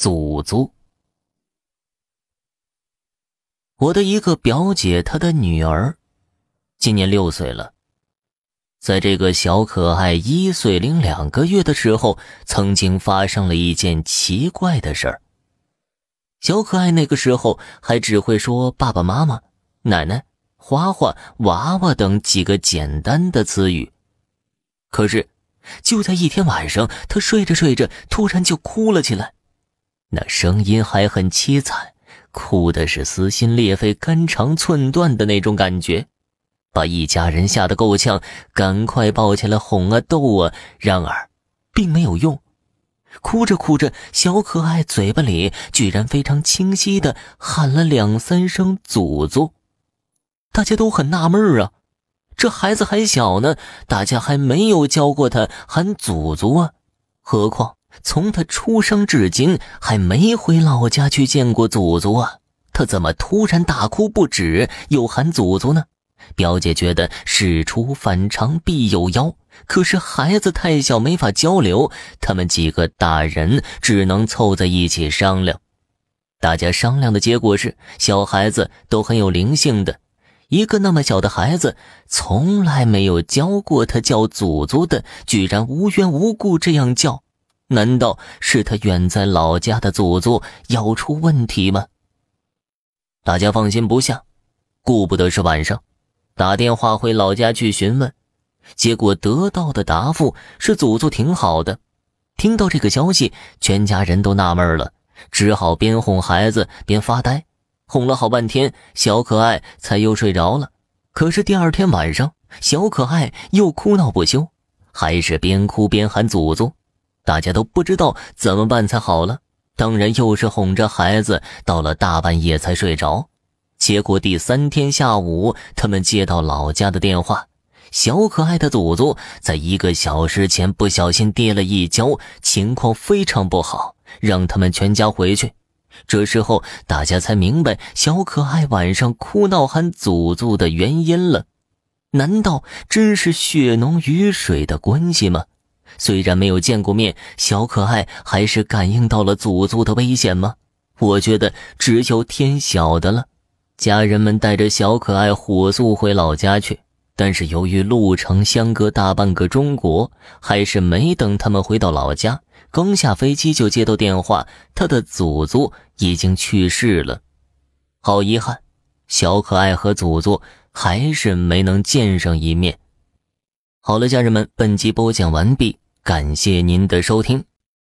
祖宗。我的一个表姐，她的女儿今年六岁了。在这个小可爱一岁零两个月的时候，曾经发生了一件奇怪的事儿。小可爱那个时候还只会说“爸爸妈妈”“奶奶”“花花”“娃娃”等几个简单的词语。可是，就在一天晚上，她睡着睡着，突然就哭了起来，那声音还很凄惨。哭的是撕心裂肺、肝肠寸断的那种感觉，把一家人吓得够呛，赶快抱起来哄啊逗啊。然而，并没有用。哭着哭着，小可爱嘴巴里居然非常清晰的喊了两三声“祖祖”。大家都很纳闷啊，这孩子还小呢，大家还没有教过他喊“祖祖”啊，何况……从他出生至今，还没回老家去见过祖祖啊！他怎么突然大哭不止，又喊祖祖呢？表姐觉得事出反常必有妖，可是孩子太小，没法交流。他们几个大人只能凑在一起商量。大家商量的结果是，小孩子都很有灵性的，一个那么小的孩子，从来没有教过他叫祖祖的，居然无缘无故这样叫。难道是他远在老家的祖祖要出问题吗？大家放心不下，顾不得是晚上，打电话回老家去询问，结果得到的答复是祖祖挺好的。听到这个消息，全家人都纳闷了，只好边哄孩子边发呆，哄了好半天，小可爱才又睡着了。可是第二天晚上，小可爱又哭闹不休，还是边哭边喊祖祖。大家都不知道怎么办才好了，当然又是哄着孩子，到了大半夜才睡着。结果第三天下午，他们接到老家的电话，小可爱的祖祖在一个小时前不小心跌了一跤，情况非常不好，让他们全家回去。这时候大家才明白小可爱晚上哭闹喊祖祖的原因了，难道真是血浓于水的关系吗？虽然没有见过面，小可爱还是感应到了祖祖的危险吗？我觉得只有天晓得了。家人们带着小可爱火速回老家去，但是由于路程相隔大半个中国，还是没等他们回到老家，刚下飞机就接到电话，他的祖祖已经去世了。好遗憾，小可爱和祖祖还是没能见上一面。好了，家人们，本集播讲完毕，感谢您的收听。